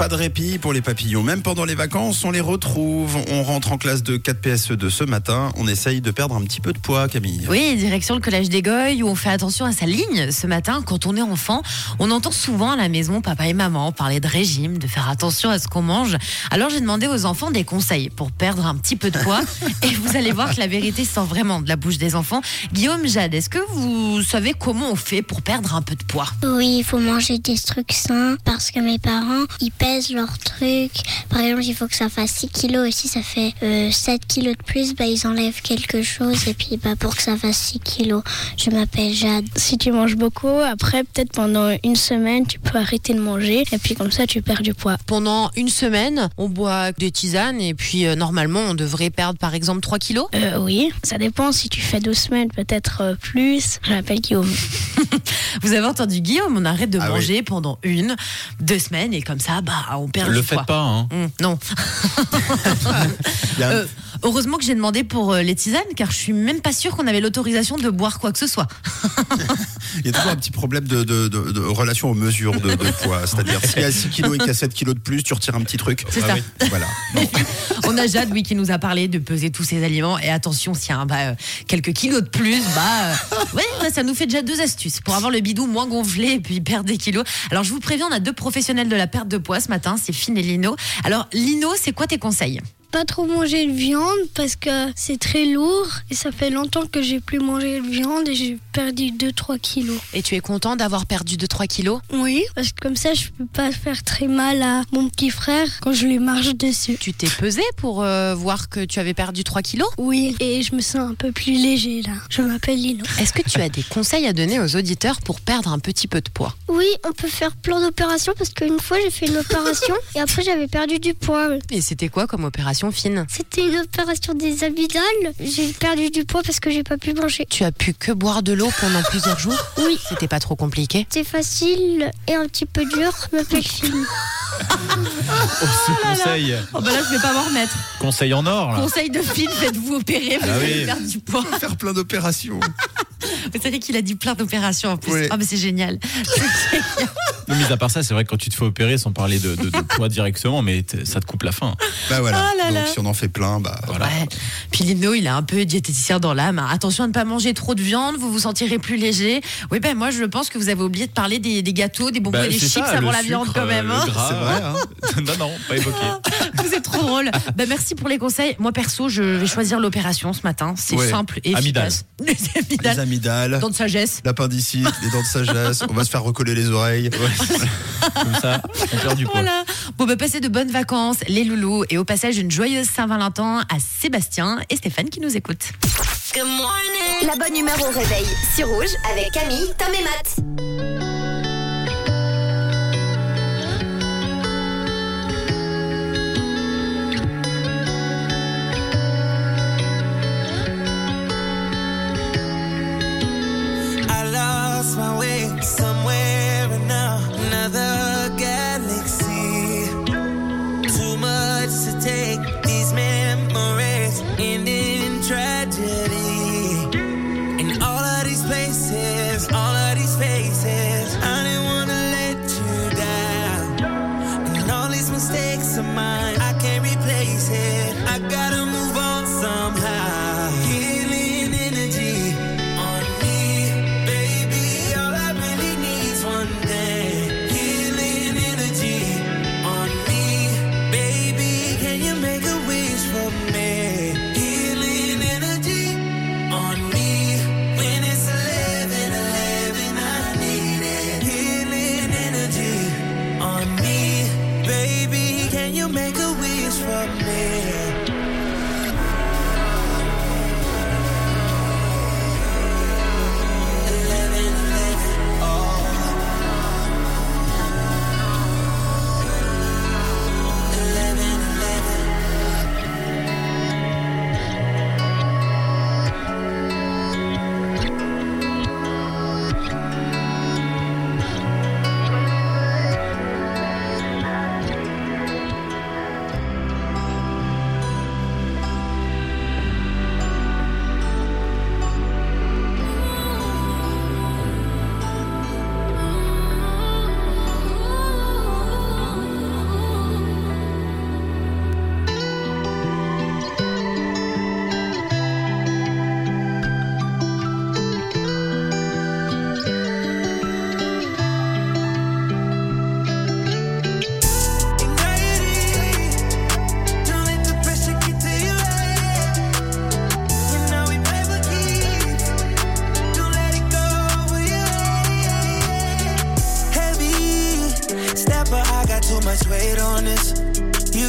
Pas de répit pour les papillons. Même pendant les vacances, on les retrouve. On rentre en classe de 4 PSE2 ce matin. On essaye de perdre un petit peu de poids, Camille. Oui, direction le collège des Goyes où on fait attention à sa ligne. Ce matin, quand on est enfant, on entend souvent à la maison papa et maman parler de régime, de faire attention à ce qu'on mange. Alors j'ai demandé aux enfants des conseils pour perdre un petit peu de poids. et vous allez voir que la vérité sort vraiment de la bouche des enfants. Guillaume Jade, est-ce que vous savez comment on fait pour perdre un peu de poids? Oui, il faut manger des trucs sains parce que mes parents, ils pèsent leurs trucs. Par exemple, il faut que ça fasse 6 kilos et si ça fait euh, 7 kilos de plus, bah, ils enlèvent quelque chose et puis bah, pour que ça fasse 6 kilos, je m'appelle Jade. Si tu manges beaucoup, après peut-être pendant une semaine, tu peux arrêter de manger et puis comme ça tu perds du poids. Pendant une semaine, on boit des tisanes et puis euh, normalement on devrait perdre par exemple 3 kilos. Euh, oui, ça dépend. Si tu fais deux semaines, peut-être euh, plus. Je m'appelle Guillaume. Vous avez entendu Guillaume, on arrête de Ah manger pendant une, deux semaines et comme ça, bah on perd Le du faites poids. pas, hein. Hum, non. Euh, heureusement que j'ai demandé pour euh, les tisanes, car je suis même pas sûre qu'on avait l'autorisation de boire quoi que ce soit. Il y a toujours un petit problème de, de- de- de relation aux mesures de, poids. C'est-à-dire, s'il y a 6 kilos et qu'il y a 7 kilos de plus, tu retires un petit truc. C'est Ah ça. oui. Voilà. Bon. On a Jade, oui, qui nous a parlé de peser tous ces aliments. Et attention, s'il y a un, bah, euh, quelques kilos de plus, bah, euh, ouais, ouais, ça nous fait déjà deux astuces pour avoir le bidou moins gonflé et puis perdre des kilos. Alors, je vous préviens, on a deux professionnels de la perte de poids ce matin, c'est Finn et Lino. Alors, Lino, c'est quoi tes conseils? Pas trop manger de viande parce que c'est très lourd et ça fait longtemps que j'ai plus mangé de viande et j'ai perdu 2-3 kilos. Et tu es content d'avoir perdu 2-3 kilos? Oui, parce que comme ça je peux pas faire très mal à mon petit frère quand je lui marche dessus. Tu t'es pesé pour euh, voir que tu avais perdu 3 kilos? Oui, et je me sens un peu plus léger là. Je m'appelle Lino. Est-ce que tu as des conseils à donner aux auditeurs pour perdre un petit peu de poids? Oui, on peut faire plein d'opérations parce qu'une fois j'ai fait une opération et après j'avais perdu du poids. Et c'était quoi comme opération? Fine C'était une opération des abdominales. J'ai perdu du poids parce que j'ai pas pu manger. Tu as pu que boire de l'eau pendant plusieurs jours? Oui. C'était pas trop compliqué? C'est facile et un petit peu dur. Je m'appelle Phil. Oh, ce conseil, Oh bah là je vais pas m'en remettre. conseil en or, là. Conseil de film, faites-vous opérer, vous Ah allez oui. perdre du poids. Faire plein d'opérations. Vous savez qu'il a dit plein d'opérations en plus. Oui. Ah mais c'est génial. C'est génial. Non, mis à part ça, c'est vrai que quand tu te fais opérer, sans parler de, de, de poids directement, mais ça te coupe la faim. Bah voilà. Oh là Donc si on en fait plein, bah Voilà. Ouais. Puis Lino, il est un peu diététicien dans l'âme. Attention à ne pas manger trop de viande, vous vous sentirez plus léger. Oui, ben moi je pense que vous avez oublié de parler des, des gâteaux, des bonbons Bah, et des chips ça, avant la viande quand même. euh, hein. c'est vrai. Hein non, non, pas évoqué. Vous êtes trop drôle. Ben, merci pour les conseils. Moi perso, je vais choisir l'opération ce matin. C'est Ouais. simple et efficace. Les les amygdales. amygdales, Dents de sagesse. l'appendicite, les dents de sagesse. On va se faire recoller les oreilles. Comme ça, on perd du poids. Voilà. Bon, bah, passez de bonnes vacances, les loulous, et au passage, une joyeuse Saint-Valentin à Sébastien et Stéphane qui nous écoutent. La bonne humeur au réveil sur Rouge avec Camille, Tom et Matt. These places, all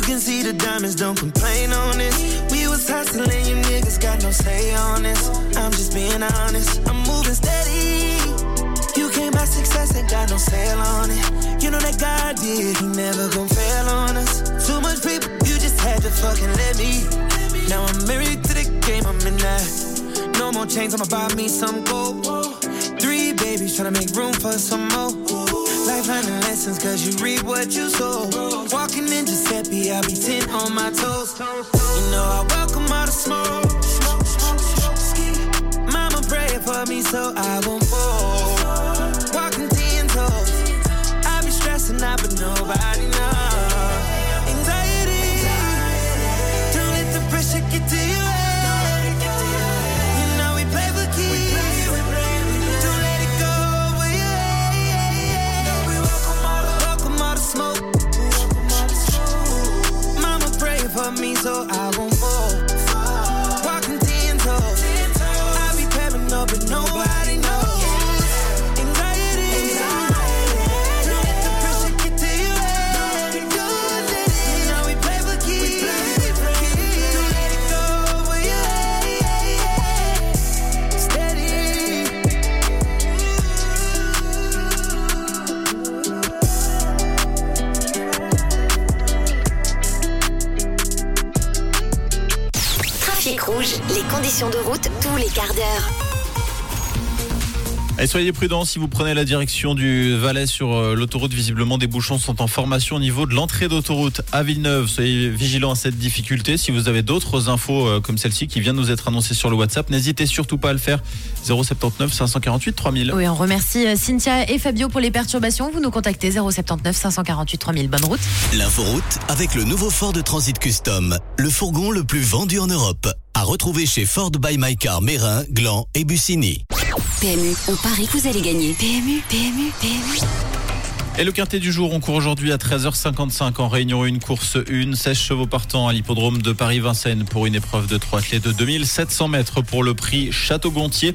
You can see the diamonds, don't complain on this. We was hustling, you niggas got no say on this. I'm just being honest, I'm moving steady. You can't buy success, ain't got no sale on it. You know that God did, He never gon' fail on us. Too much people, you just had to fucking let me. Now I'm married to the game, I'm in that. No more chains, I'ma buy me some gold. Three babies, tryna make room for some more. Life learning lessons, cause you reap what you sow. Walking in Giuseppe, I be 10 on my toes. You know I welcome all the smoke. Mama pray for me so I won't fall. Walking 10 toes. I be stressing out, but nobody knows. So I soyez prudents si vous prenez la direction du Valais sur euh, l'autoroute. Visiblement, des bouchons sont en formation au niveau de l'entrée d'autoroute à Villeneuve. Soyez vigilants à cette difficulté. Si vous avez d'autres infos euh, comme celle-ci qui vient de nous être annoncée sur le WhatsApp, n'hésitez surtout pas à le faire. 079 548 3000. Oui, on remercie euh, Cynthia et Fabio pour les perturbations. Vous nous contactez 079 548 3000. Bonne route. L'inforoute avec le nouveau Ford Transit Custom, le fourgon le plus vendu en Europe. À retrouver chez Ford by My Car Mérin, Gland et Bussigny. PMU, on parie que vous allez gagner. PMU, PMU, PMU. Et le quintet du jour, on court aujourd'hui à 13h55 en réunion 1, course 1, 16 chevaux partants à l'hippodrome de Paris-Vincennes pour une épreuve de 3 clés de 2700 mètres pour le prix Château-Gontier.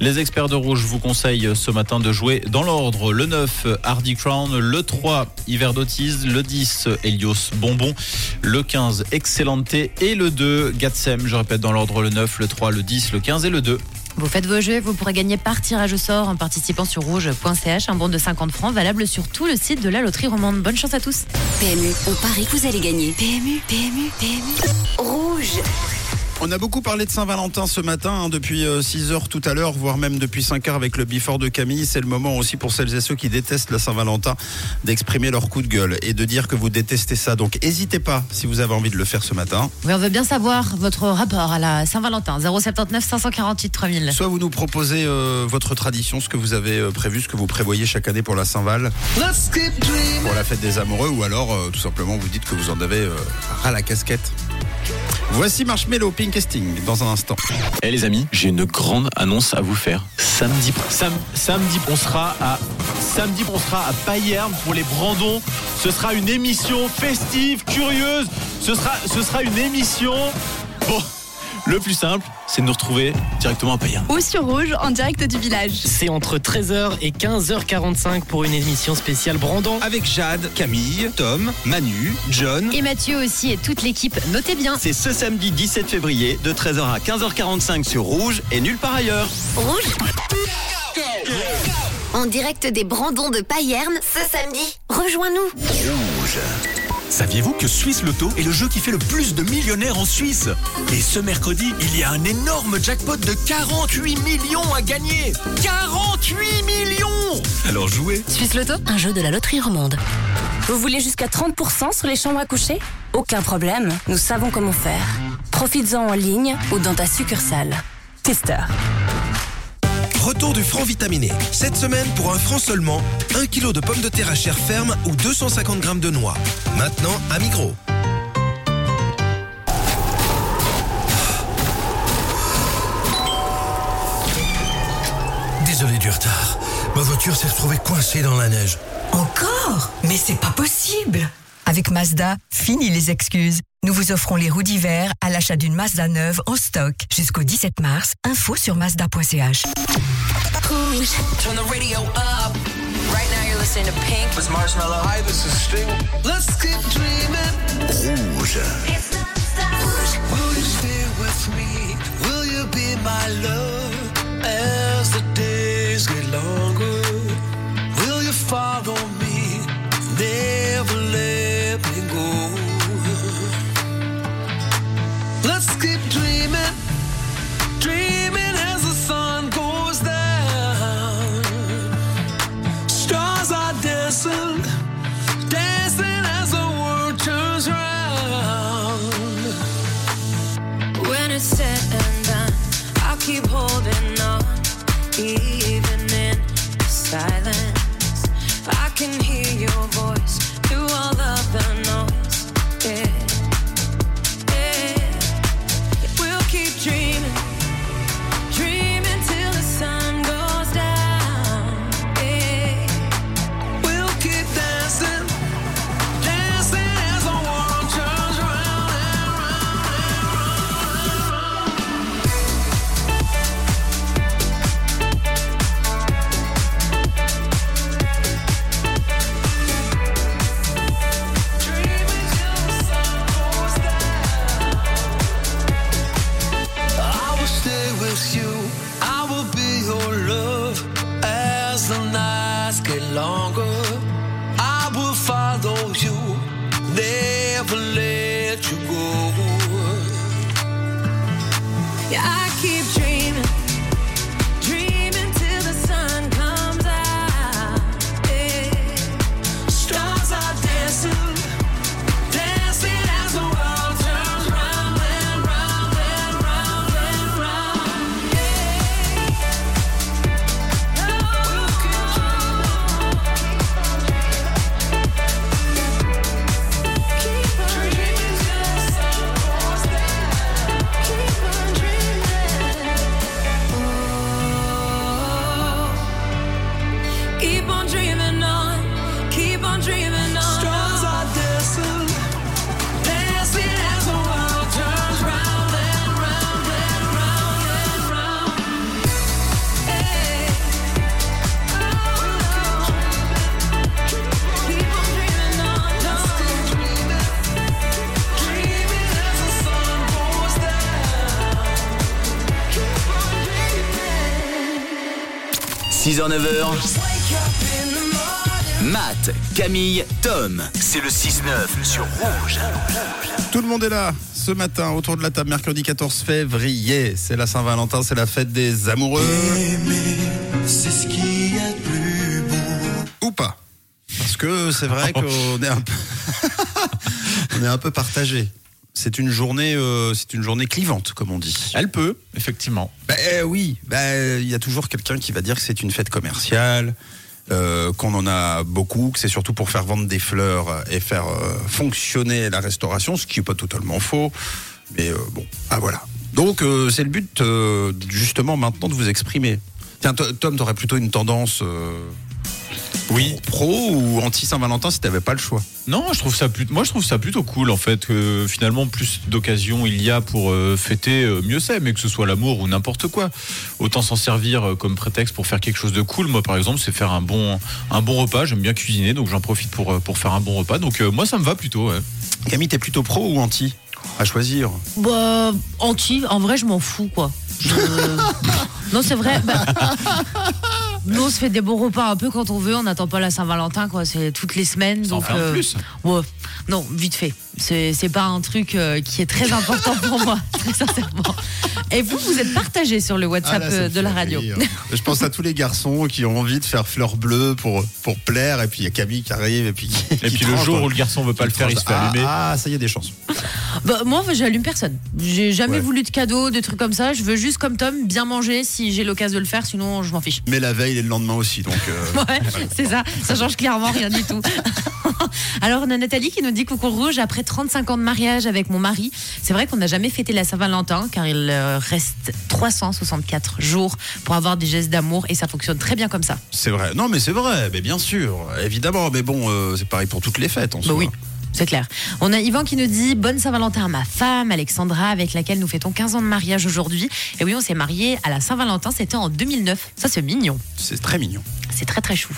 Les experts de rouge vous conseillent ce matin de jouer dans l'ordre. Le 9, Hardy Crown, le 3, Hiver d'Otise, le 10, Helios Bonbon, le 15, Excellente et le 2, Gatsem. Je répète dans l'ordre le 9, le 3, le 10, le 15 et le 2. Vous faites vos jeux, vous pourrez gagner par tirage au sort en participant sur rouge.ch, un bon de 50 francs valable sur tout le site de la loterie romande. Bonne chance à tous. PMU, on parie que vous allez gagner. PMU, PMU, PMU. Rouge. On a beaucoup parlé de Saint-Valentin ce matin, hein, depuis 6 heures tout à l'heure, voire même depuis 5 heures avec le Before de Camille. C'est le moment aussi pour celles et ceux qui détestent la Saint-Valentin d'exprimer leur coup de gueule et de dire que vous détestez ça. Donc n'hésitez pas si vous avez envie de le faire ce matin. Oui, on veut bien savoir votre rapport à la Saint-Valentin. 079 548 3000. Soit vous nous proposez euh, votre tradition, ce que vous avez euh, prévu, ce que vous prévoyez chaque année pour la Saint-Val, pour la fête des amoureux, ou alors euh, tout simplement vous dites que vous en avez euh, ras la casquette. Voici Marshmello Pink Casting dans un instant. Eh les amis, j'ai une grande annonce à vous faire. Samedi, sam- samedi, on sera à samedi, on sera à Payerne pour les Brandons. Ce sera une émission festive, curieuse. Ce sera, ce sera une émission. Bon, le plus simple, c'est de nous retrouver directement à Payerne. Ou sur Rouge, en direct du village. C'est entre 13h et 15h45 pour une émission spéciale Brandon. Avec Jade, Camille, Tom, Manu, John. Et Mathieu aussi et toute l'équipe, notez bien. C'est ce samedi 17 février de 13h à 15h45 sur Rouge et nulle part ailleurs. Rouge. En direct des Brandons de Payerne ce samedi. Rejoins-nous. Rouge. Saviez-vous que Suisse Loto est le jeu qui fait le plus de millionnaires en Suisse? Et ce mercredi, il y a un énorme jackpot de 48 millions à gagner 48 millions Alors jouez Suisse Loto, un jeu de la loterie romande. Vous voulez jusqu'à 30% sur les chambres à coucher? Aucun problème, nous savons comment faire. Profites-en en ligne ou dans ta succursale. Tester. Retour du franc vitaminé. Cette semaine, pour un franc seulement, 1 kg de pommes de terre à chair ferme ou 250 g de noix. Maintenant, à Migros. Désolé du retard. Ma voiture s'est retrouvée coincée dans la neige. Encore? Mais c'est pas possible Avec Mazda, fini les excuses. Nous vous offrons les roues d'hiver à l'achat d'une Mazda neuve en stock jusqu'au 17 mars. Info sur mazda.ch. Rouge. Turn the radio up. Right now you're listening to Pink. It's Marshmallow. Hi, this is Sting. Let's keep dreaming. Rouge. Will you stay with me? Will you be my love as the days get longer? Keep holding on, even in silence. I can hear your voice through all of the noise. Yeah. Yeah, I keep dreaming, 6h-9h, Matt, Camille, Tom. C'est le 6-9 sur Rouge. Tout le monde est là ce matin autour de la table mercredi 14 février. C'est la Saint-Valentin, c'est la fête des amoureux. C'est ce qui est plus beau. Ou pas. Parce que c'est vrai qu'on est un peu on est un peu partagé. C'est une journée euh, c'est une journée clivante comme on dit. Elle peut, effectivement. Bah, euh, oui, bah, il y a toujours quelqu'un qui va dire que c'est une fête commerciale, euh, qu'on en a beaucoup, que c'est surtout pour faire vendre des fleurs et faire euh, fonctionner la restauration, ce qui n'est pas totalement faux. Mais bon, ah voilà. Donc c'est le but justement maintenant de vous exprimer. Tiens, to- Tom, t'aurais plutôt une tendance oui. pro ou anti Saint-Valentin si t'avais pas le choix. Non, je trouve ça plutôt, moi je trouve ça plutôt cool en fait que finalement plus d'occasions il y a pour euh, fêter, euh, mieux c'est, mais que ce soit l'amour ou n'importe quoi. Autant s'en servir euh, comme prétexte pour faire quelque chose de cool. Moi par exemple, c'est faire un bon, un bon repas. J'aime bien cuisiner, donc j'en profite pour, euh, pour faire un bon repas. Donc euh, moi ça me va plutôt. ouais. Camille, t'es plutôt pro ou anti À choisir. Bah, anti, en vrai, je m'en fous, quoi. Je- non, c'est vrai. bah, Nous, on se fait des bons repas un peu quand on veut. On n'attend pas la Saint-Valentin, quoi. C'est toutes les semaines. Ça en donc, fait un plus. ouais. Non, vite fait. C'est c'est pas un truc euh, qui est très important pour moi, très sincèrement. Et vous, vous êtes partagé sur le WhatsApp Ah là, ça euh, de la radio. rire. Je pense à tous les garçons qui ont envie de faire fleur bleue pour, pour plaire, et puis il y a Camille qui arrive, et puis qui- Et qui puis le jour où le garçon veut pas le faire, il se fait ah, allumer. Ah, ça y est, des chances. Bah, moi, j'allume personne. J'ai jamais Ouais. voulu de cadeaux, de trucs comme ça. Je veux juste, comme Tom, bien manger si j'ai l'occasion de le faire. Sinon, je m'en fiche. Mais la veille et le lendemain aussi, donc. euh, Ouais, c'est ça. Ça change clairement rien du tout. Alors, on a Nathalie qui nous dit Coucou Rouge, après 35 ans de mariage avec mon mari, c'est vrai qu'on n'a jamais fêté la Saint-Valentin car il euh, reste 364 jours pour avoir des gestes d'amour et ça fonctionne très bien comme ça. C'est vrai. Non, mais c'est vrai, mais bien sûr, évidemment. Mais bon, euh, c'est pareil pour toutes les fêtes, en Bah soi. oui. C'est clair. On a Yvan qui nous dit Bonne Saint-Valentin à ma femme, Alexandra, avec laquelle nous fêtons 15 ans de mariage aujourd'hui. Et oui, on s'est mariés à la Saint-Valentin, c'était en 2009. Ça, c'est mignon. C'est très mignon. C'est très très chou.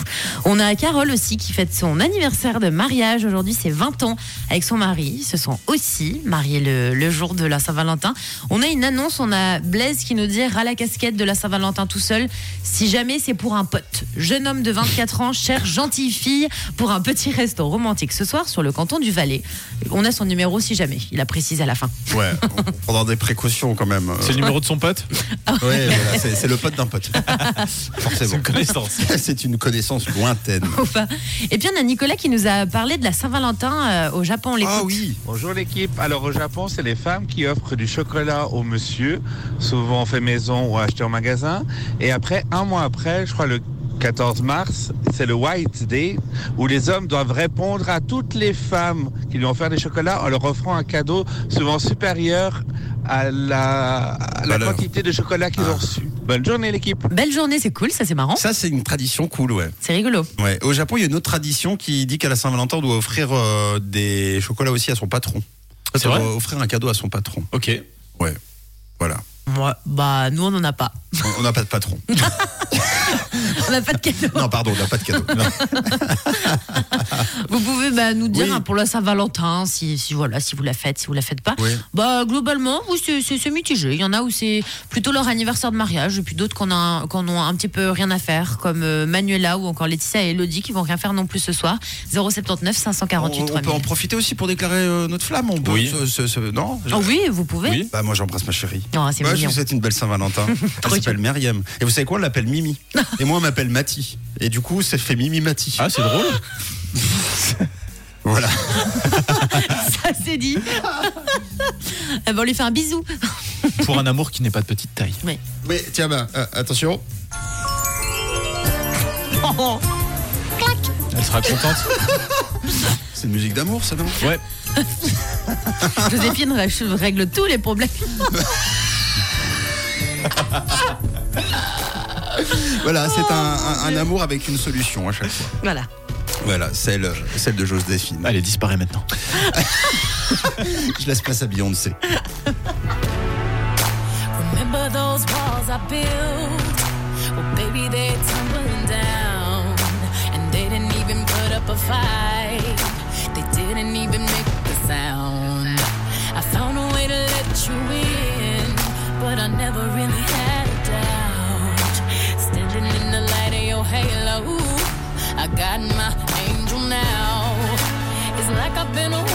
On a Carole aussi qui fête son anniversaire de mariage. Aujourd'hui, c'est 20 ans avec son mari. Ils se sont aussi mariés le, le jour de la Saint-Valentin. On a une annonce, on a Blaise qui nous dit ras la casquette de la Saint-Valentin tout seul. Si jamais c'est pour un pote. Jeune homme de 24 ans, chère gentille fille, pour un petit resto romantique ce soir sur le canton du Valais. On a son numéro si jamais. Il a précisé à la fin. Ouais, on prendra des précautions quand même. C'est le numéro de son pote? Ouais, voilà, c'est le pote d'un pote. Forcément. C'est une connaissance. c'est une connaissance lointaine. Enfin. Et puis on a Nicolas qui nous a parlé de la Saint-Valentin euh, au Japon. On l'écoute. Bonjour l'équipe. Alors au Japon, c'est les femmes qui offrent du chocolat au monsieur, souvent fait maison ou acheté en magasin. Et après, un mois après, je crois le 14 mars, c'est le White Day, où les hommes doivent répondre à toutes les femmes qui lui ont offert des chocolats en leur offrant un cadeau souvent supérieur à la, à la quantité de chocolat qu'ils ont reçu. Bonne journée l'équipe. Belle journée, c'est cool, ça c'est marrant. Ça, c'est une tradition cool, ouais. C'est rigolo. Ouais. Au Japon, il y a une autre tradition qui dit qu'à la Saint-Valentin, on doit offrir euh, des chocolats aussi à son patron. C'est On vrai doit offrir un cadeau à son patron. Ok. Ouais. Voilà. Moi, bah nous on n'en a pas. On- On n'a pas de patron. On n'a pas de cadeau. non, pardon, on n'a pas de cadeau. Non. Vous pouvez bah, nous dire Oui. hein, pour la Saint-Valentin si, si voilà si vous la faites, si vous la faites pas. Oui. Bah globalement, oui, c'est- c'est c'est mitigé. Il y en a où c'est plutôt leur anniversaire de mariage, et puis d'autres qu'on a qu'on ont un petit peu rien à faire, comme euh, Manuela ou encore Laetitia et Elodie qui vont rien faire non plus ce soir. 079 548 On, on peut 3000. en profiter aussi pour déclarer euh, notre flamme. On peut, Oui. ce- ce- ce- non? Oh oui, vous pouvez. Bah, moi, j'embrasse ma chérie. Oh, c'est Moi, je mignon. vous souhaite une belle Saint-Valentin. Elle s'appelle Myriam. Et vous savez quoi? On l'appelle Mimi. Et moi, on m'appelle Mati. Et du coup, ça fait Mimi Mati. Ah, c'est drôle. Voilà. Ça c'est dit. Ben, on lui fait un bisou. Pour un amour qui n'est pas de petite taille. Oui. Mais tiens, bah, euh, attention. Oh, Elle sera contente. C'est une musique d'amour, ça, non? Ouais. Joséphine rè- règle tous les problèmes. Voilà, c'est un, un- un amour avec une solution à chaque fois. Voilà. Voilà, celle, celle de Joséphine. Allez, disparaît maintenant. Je laisse place à Beyoncé. Remember those walls I built? Well, baby, they're tumbling down. And they didn't even put up a fight. They didn't even make a sound. I found a way to let you in, but I never really had halo, I got my angel now. It's like I've been awakened.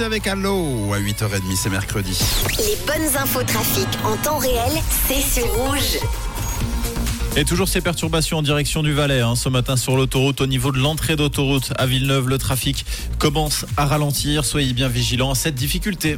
C'est avec Allo à 8h30, c'est mercredi. Les bonnes infos trafic en temps réel, c'est sur rouge. Et toujours ces perturbations en direction du Valais. hein, ce matin sur l'autoroute, au niveau de l'entrée d'autoroute à Villeneuve, le trafic commence à ralentir. Soyez bien vigilants à cette difficulté.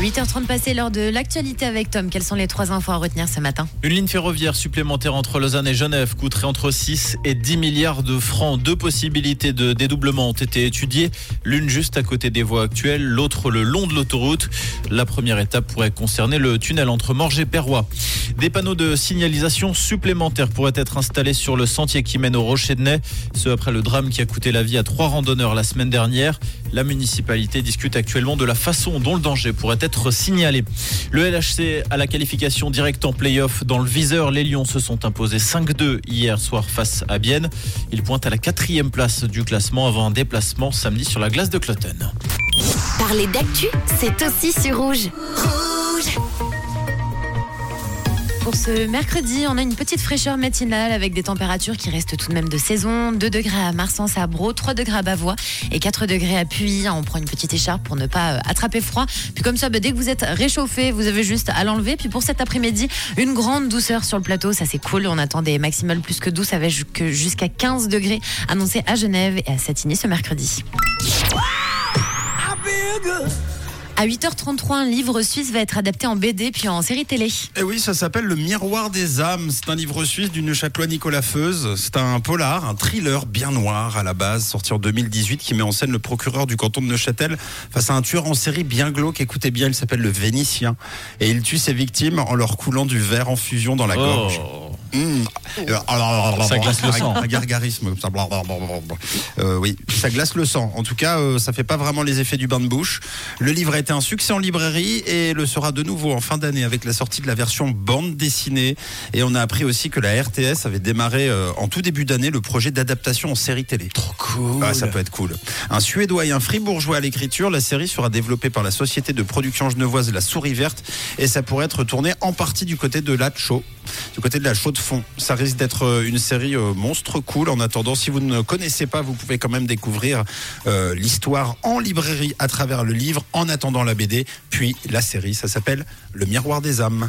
8h30 passées lors de l'actualité avec Tom. Quelles sont les trois infos à retenir ce matin? Une ligne ferroviaire supplémentaire entre Lausanne et Genève coûterait entre 6 et 10 milliards de francs. Deux possibilités de dédoublement ont été étudiées, l'une juste à côté des voies actuelles, l'autre le long de l'autoroute. La première étape pourrait concerner le tunnel entre Morges et Perrois. Des panneaux de signalisation supplémentaires pourraient être installés sur le sentier qui mène au Rocher de Nez, ce après le drame qui a coûté la vie à trois randonneurs la semaine dernière. La municipalité discute actuellement de la façon dont le danger pourrait être Le LHC a la qualification directe en play-off dans le viseur. Les Lions se sont imposés 5-2 hier soir face à Bienne. Ils pointent à la quatrième place du classement avant un déplacement samedi sur la glace de Cloton. Parler d'actu, c'est aussi sur rouge. Pour ce mercredi, on a une petite fraîcheur matinale avec des températures qui restent tout de même de saison. 2 degrés à Marsens à Bro, 3 degrés à Bavois et 4 degrés à Puy. On prend une petite écharpe pour ne pas euh, attraper froid. Puis comme ça, bah, dès que vous êtes réchauffé, vous avez juste à l'enlever. Puis pour cet après-midi, une grande douceur sur le plateau. Ça c'est cool. On attend des maximales plus que douces avec jusque- jusqu'à 15 degrés annoncés à Genève et à Satigny ce mercredi. À 8h33, un livre suisse va être adapté en BD puis en série télé. Et oui, ça s'appelle Le Miroir des âmes. C'est un livre suisse du Neuchâtelois Nicolas Feuze. C'est un polar, un thriller bien noir à la base, sorti en 2018, qui met en scène le procureur du canton de Neuchâtel face à un tueur en série bien glauque. Écoutez bien, il s'appelle le Vénitien. Et il tue ses victimes en leur coulant du verre en fusion dans la Oh. gorge. Mmh. Ça glace le sang. Un gargarisme. Euh, oui, ça glace le sang. En tout cas, euh, ça fait pas vraiment les effets du bain de bouche. Le livre a été un succès en librairie et le sera de nouveau en fin d'année avec la sortie de la version bande dessinée. Et on a appris aussi que la RTS avait démarré euh, en tout début d'année le projet d'adaptation en série télé. Trop cool. ça peut être cool. Un Suédois et un Fribourgeois à l'écriture. La série sera développée par la société de production genevoise La Souris Verte et ça pourrait être tourné en partie du côté de la Chaux, du côté de la Chaux fond. Ça risque d'être euh, une série euh, monstre cool. En attendant, si vous ne connaissez pas, vous pouvez quand même découvrir euh, l'histoire en librairie à travers le livre, en attendant la BD, puis la série. Ça s'appelle Le Miroir des âmes.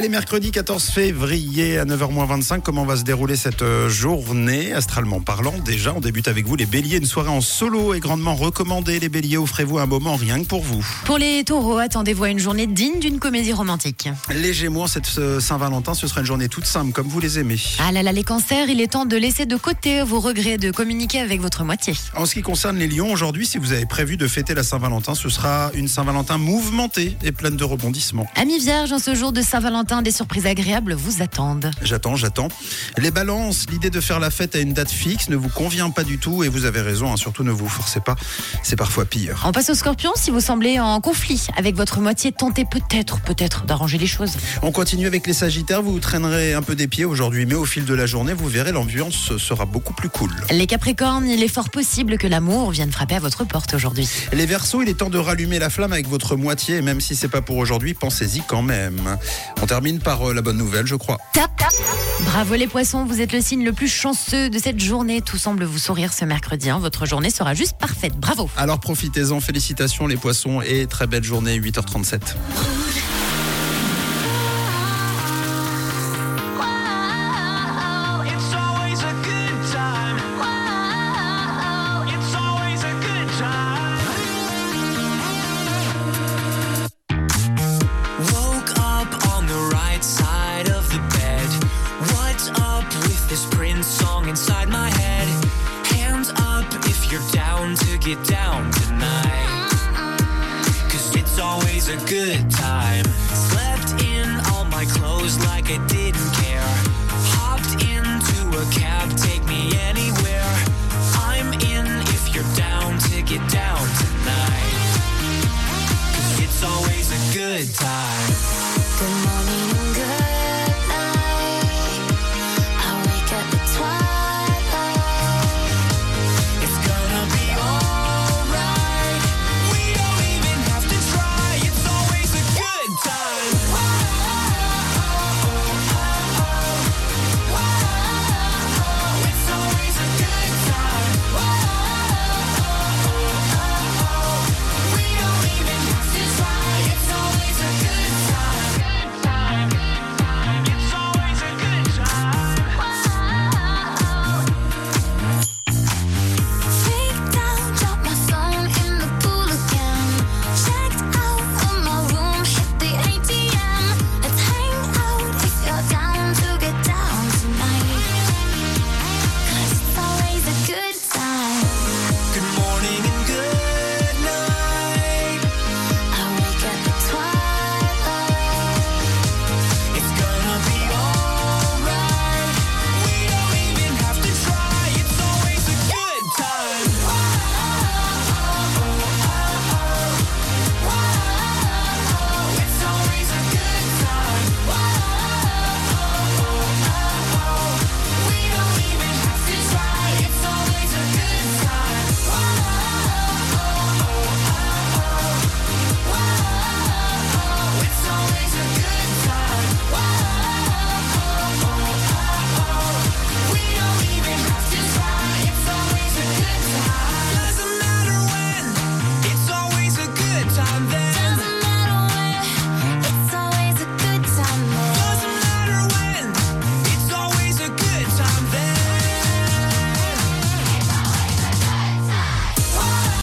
Allez, mercredi 14 février à 9h25, comment va se dérouler cette euh, journée? Astralement parlant, déjà, on débute avec vous les béliers. Une soirée en solo est grandement recommandée. Les béliers, offrez-vous un moment rien que pour vous. Pour les taureaux, attendez-vous à une journée digne d'une comédie romantique. Les gémeaux, cette Saint-Valentin, ce sera une journée toute simple, comme vous les aimez. Ah là là, les cancers, il est temps de laisser de côté vos regrets de communiquer avec votre moitié. En ce qui concerne les lions, aujourd'hui, si vous avez prévu de fêter la Saint-Valentin, ce sera une Saint-Valentin mouvementée et pleine de rebondissements. Amis vierges, en ce jour de Saint-Valentin, des surprises agréables vous attendent. J'attends, j'attends. Les balances, l'idée de faire la fête à une date fixe ne vous convient pas du tout et vous avez raison, hein, surtout ne vous forcez pas, c'est parfois pire. On passe au scorpion, si vous semblez en conflit avec votre moitié, tentez peut-être, peut-être d'arranger les choses. On continue avec les sagittaires, vous traînerez un peu des pieds aujourd'hui, mais au fil de la journée, vous verrez, l'ambiance sera beaucoup plus cool. Les capricornes, il est fort possible que l'amour vienne frapper à votre porte aujourd'hui. Les versos, il est temps de rallumer la flamme avec votre moitié, même si c'est pas pour aujourd'hui, pensez-y quand même. On termine par euh, la bonne nouvelle, je crois. Tap, tap. Bravo les poissons, vous êtes le signe le plus chanceux de cette journée. Tout semble vous sourire ce mercredi. hein. Votre journée sera juste parfaite. Bravo. Alors profitez-en, félicitations les poissons et très belle journée, 8h37.